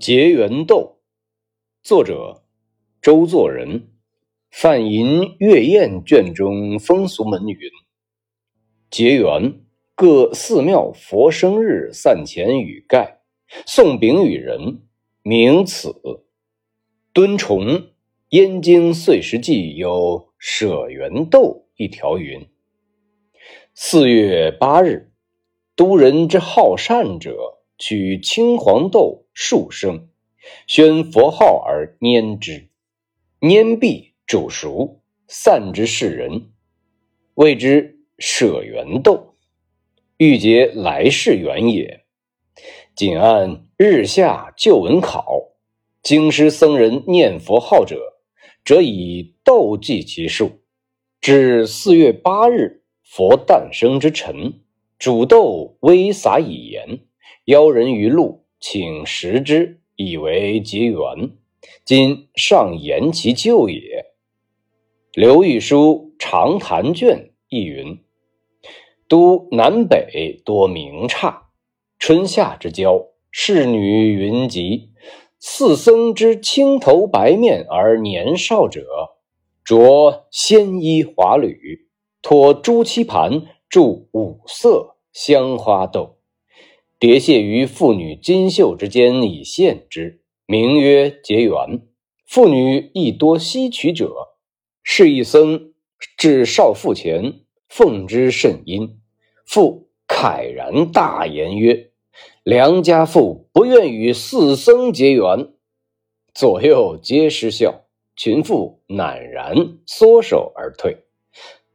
结缘豆，作者周作人。范寅月宴卷中风俗门云：结缘，各寺庙佛生日散钱与盖，送饼与人，名此。敦崇燕京岁时记有舍缘豆一条云：四月八日，都人之好善者。取青黄豆数升，宣佛号而拈之，拈毕煮熟，散之世人，谓之舍缘豆，欲结来世缘也。仅按日下旧文考，经师僧人念佛号者，则以豆计其数。至四月八日，佛诞生之辰，煮豆微撒以盐。邀人于路，请食之，以为结缘。今上言其旧也。刘玉书《长谈卷》亦云：都南北多名刹，春夏之交，仕女云集。四僧之青头白面而年少者，着鲜衣华履，托朱漆盘，注五色香花豆。叠谢于妇女金袖之间以献之，名曰结缘。妇女亦多吸取者。是一僧至少妇前，奉之甚殷。妇慨然大言曰：“良家妇不愿与四僧结缘。”左右皆失笑，群妇赧然缩手而退。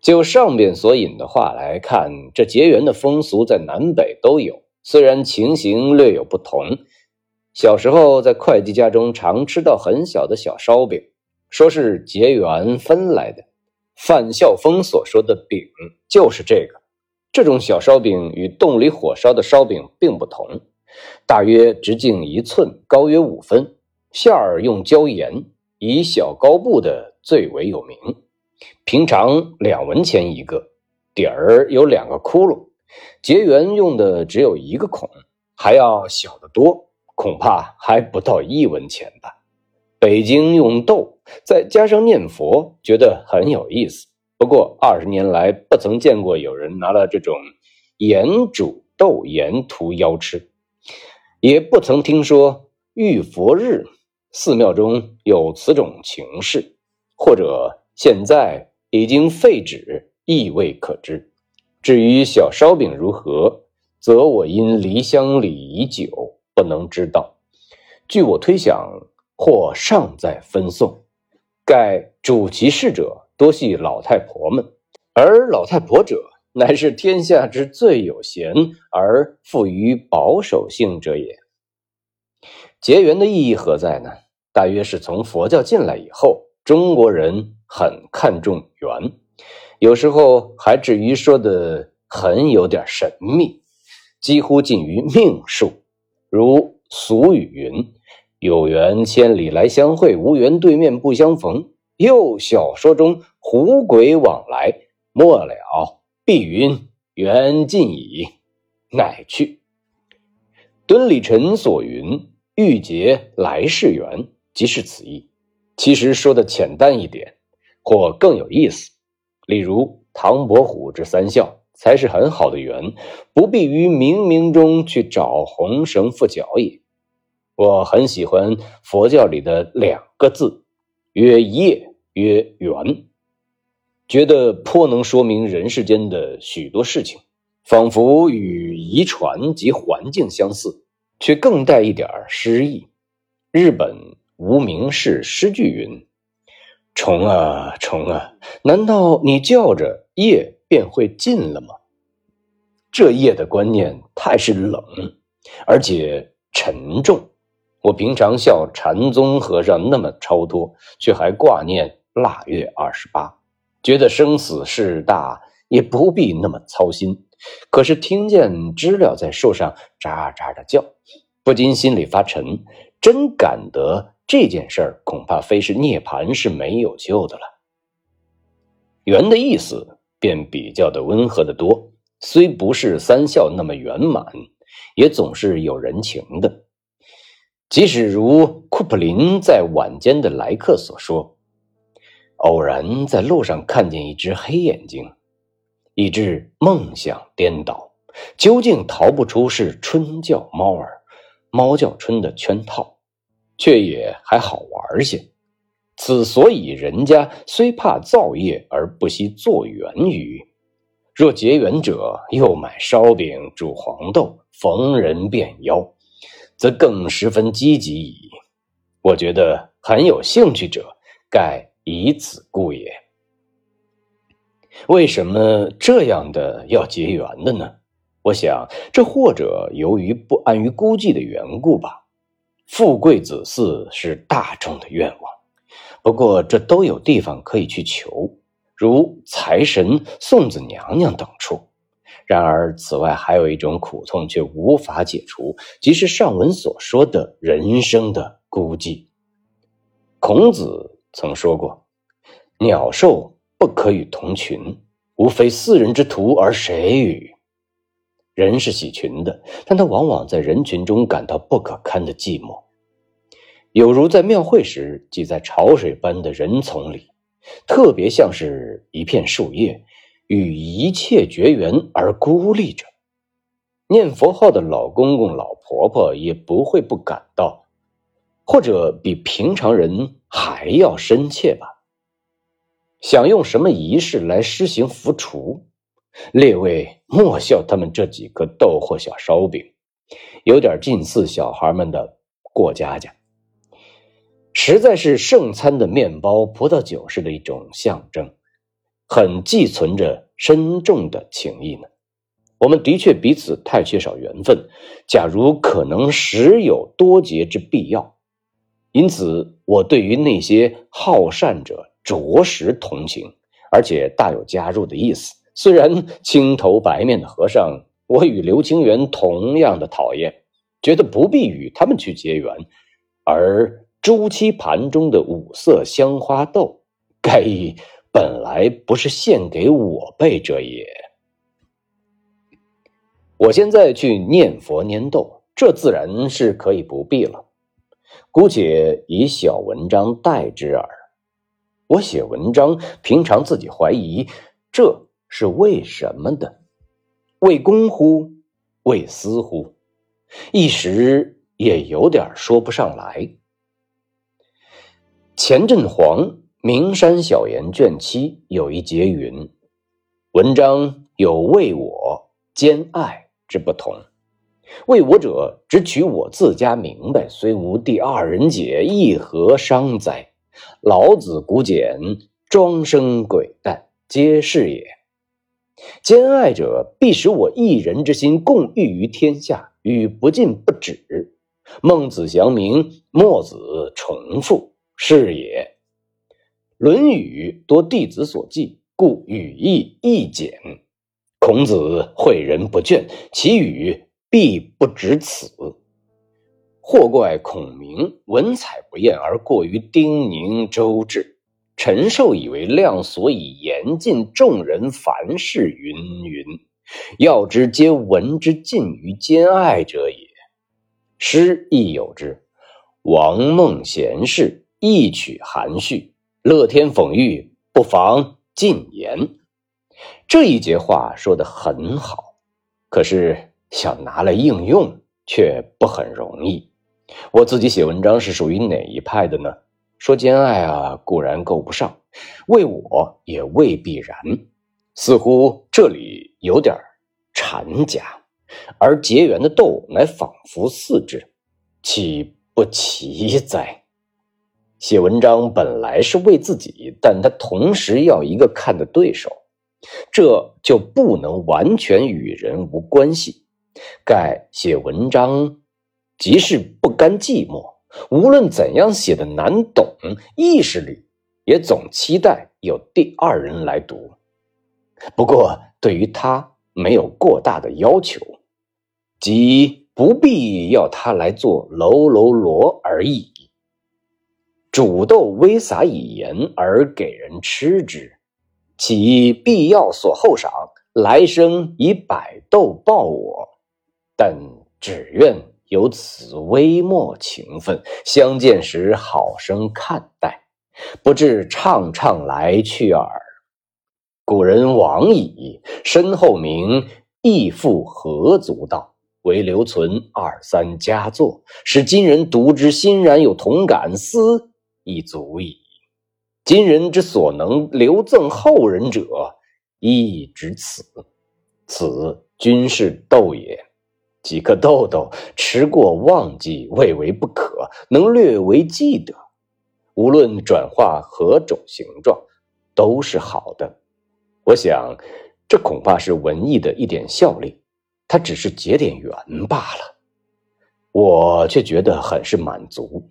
就上边所引的话来看，这结缘的风俗在南北都有。虽然情形略有不同，小时候在会计家中常吃到很小的小烧饼，说是结缘分来的。范孝峰所说的饼就是这个。这种小烧饼与洞里火烧的烧饼并不同，大约直径一寸，高约五分，馅儿用椒盐，以小高布的最为有名。平常两文钱一个，底儿有两个窟窿。结缘用的只有一个孔，还要小得多，恐怕还不到一文钱吧。北京用豆，再加上念佛，觉得很有意思。不过二十年来，不曾见过有人拿了这种盐煮豆盐涂腰吃，也不曾听说遇佛日寺庙中有此种情事，或者现在已经废止，亦未可知。至于小烧饼如何，则我因离乡里已久，不能知道。据我推想，或尚在分送。盖主其事者多系老太婆们，而老太婆者，乃是天下之最有闲而富于保守性者也。结缘的意义何在呢？大约是从佛教进来以后，中国人很看重缘。有时候还至于说的很有点神秘，几乎近于命数。如俗语云：“有缘千里来相会，无缘对面不相逢。”又小说中狐鬼往来，末了碧云缘尽矣，乃去。敦礼臣所云“欲结来世缘”，即是此意。其实说的简单一点，或更有意思。例如唐伯虎之三笑，才是很好的缘，不必于冥冥中去找红绳缚脚也。我很喜欢佛教里的两个字，曰业，曰缘，觉得颇能说明人世间的许多事情，仿佛与遗传及环境相似，却更带一点诗意。日本无名氏诗句云。虫啊虫啊，难道你叫着夜便会尽了吗？这夜的观念太是冷，而且沉重。我平常笑禅宗和尚那么超脱，却还挂念腊月二十八，觉得生死事大，也不必那么操心。可是听见知了在树上喳喳的叫，不禁心里发沉，真感得。这件事儿恐怕非是涅槃是没有救的了。圆的意思便比较的温和的多，虽不是三笑那么圆满，也总是有人情的。即使如库普林在晚间的来客所说，偶然在路上看见一只黑眼睛，以致梦想颠倒，究竟逃不出是春叫猫儿，猫叫春的圈套，却也还好玩些。此所以人家虽怕造业而不惜作缘于。若结缘者又买烧饼煮黄豆，逢人便邀，则更十分积极矣。我觉得很有兴趣者，盖以此故也。为什么这样的要结缘的呢？我想，这或者由于不安于孤寂的缘故吧。富贵子嗣是大众的愿望，不过这都有地方可以去求。如财神、送子娘娘等处。然而，此外还有一种苦痛却无法解除，即是上文所说的人生的孤寂。孔子曾说过：“鸟兽不可与同群，无非四人之徒，而谁与？”人是喜群的，但他往往在人群中感到不可堪的寂寞，有如在庙会时挤在潮水般的人丛里。特别像是一片树叶，与一切绝缘而孤立着。念佛号的老公公、老婆婆也不会不感到，或者比平常人还要深切吧。想用什么仪式来施行符除？列位莫笑他们这几个豆货小烧饼，有点近似小孩们的过家家。实在是圣餐的面包、葡萄酒式的一种象征，很寄存着深重的情谊呢。我们的确彼此太缺少缘分，假如可能，时有多结之必要。因此，我对于那些好善者着实同情，而且大有加入的意思。虽然青头白面的和尚，我与刘清源同样的讨厌，觉得不必与他们去结缘，而。朱漆盘中的五色香花豆，该本来不是献给我辈者也。我现在去念佛拈豆，这自然是可以不必了。姑且以小文章代之耳。我写文章，平常自己怀疑，这是为什么的？为公乎？为私乎？一时也有点说不上来。钱振黄《名山小言》卷七有一节云：“文章有为我兼爱之不同，为我者只取我自家明白，虽无第二人解，亦何伤哉？老子古简，庄生鬼诞，皆是也。兼爱者，必使我一人之心共御于天下，与不尽不止。孟子祥明，墨子重复。”是也，《论语》多弟子所记，故语义易简。孔子诲人不倦，其语必不止此。或怪孔明文采不艳，而过于叮咛周至。陈寿以为量所以严禁众人凡事云云，要之皆闻之尽于兼爱者也。诗亦有之，王孟贤士。一曲含蓄，乐天讽喻，不妨尽言。这一节话说的很好，可是想拿来应用却不很容易。我自己写文章是属于哪一派的呢？说兼爱啊，固然够不上；为我也未必然。似乎这里有点禅家，而结缘的豆乃仿佛似之，岂不奇哉？写文章本来是为自己，但他同时要一个看的对手，这就不能完全与人无关系。盖写文章即是不甘寂寞，无论怎样写的难懂，意识里也总期待有第二人来读。不过对于他没有过大的要求，即不必要他来做喽喽罗而已。煮豆微撒以盐而给人吃之，其必要所厚赏，来生以百豆报我。但只愿有此微末情分，相见时好生看待，不至怅怅来去耳。古人往矣，身后名亦复何足道？唯留存二三佳作，使今人读之欣然有同感，思亦足矣。今人之所能留赠后人者，亦只此。此均是斗也。几颗豆豆，吃过忘记，未为不可，能略为记得。无论转化何种形状，都是好的。我想，这恐怕是文艺的一点效力，它只是结点缘罢了。我却觉得很是满足。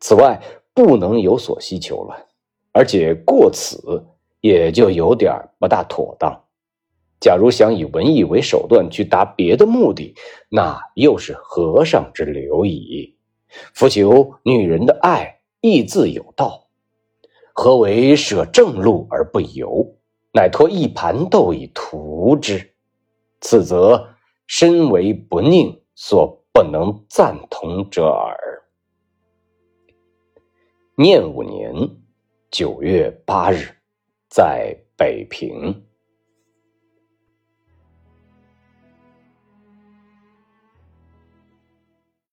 此外，不能有所希求了，而且过此也就有点不大妥当。假如想以文艺为手段去达别的目的，那又是和尚之流矣。夫求女人的爱，亦自有道。何为舍正路而不游？乃托一盘豆以图之，此则身为不宁，所不能赞同者耳。念五年九月八日，在北平。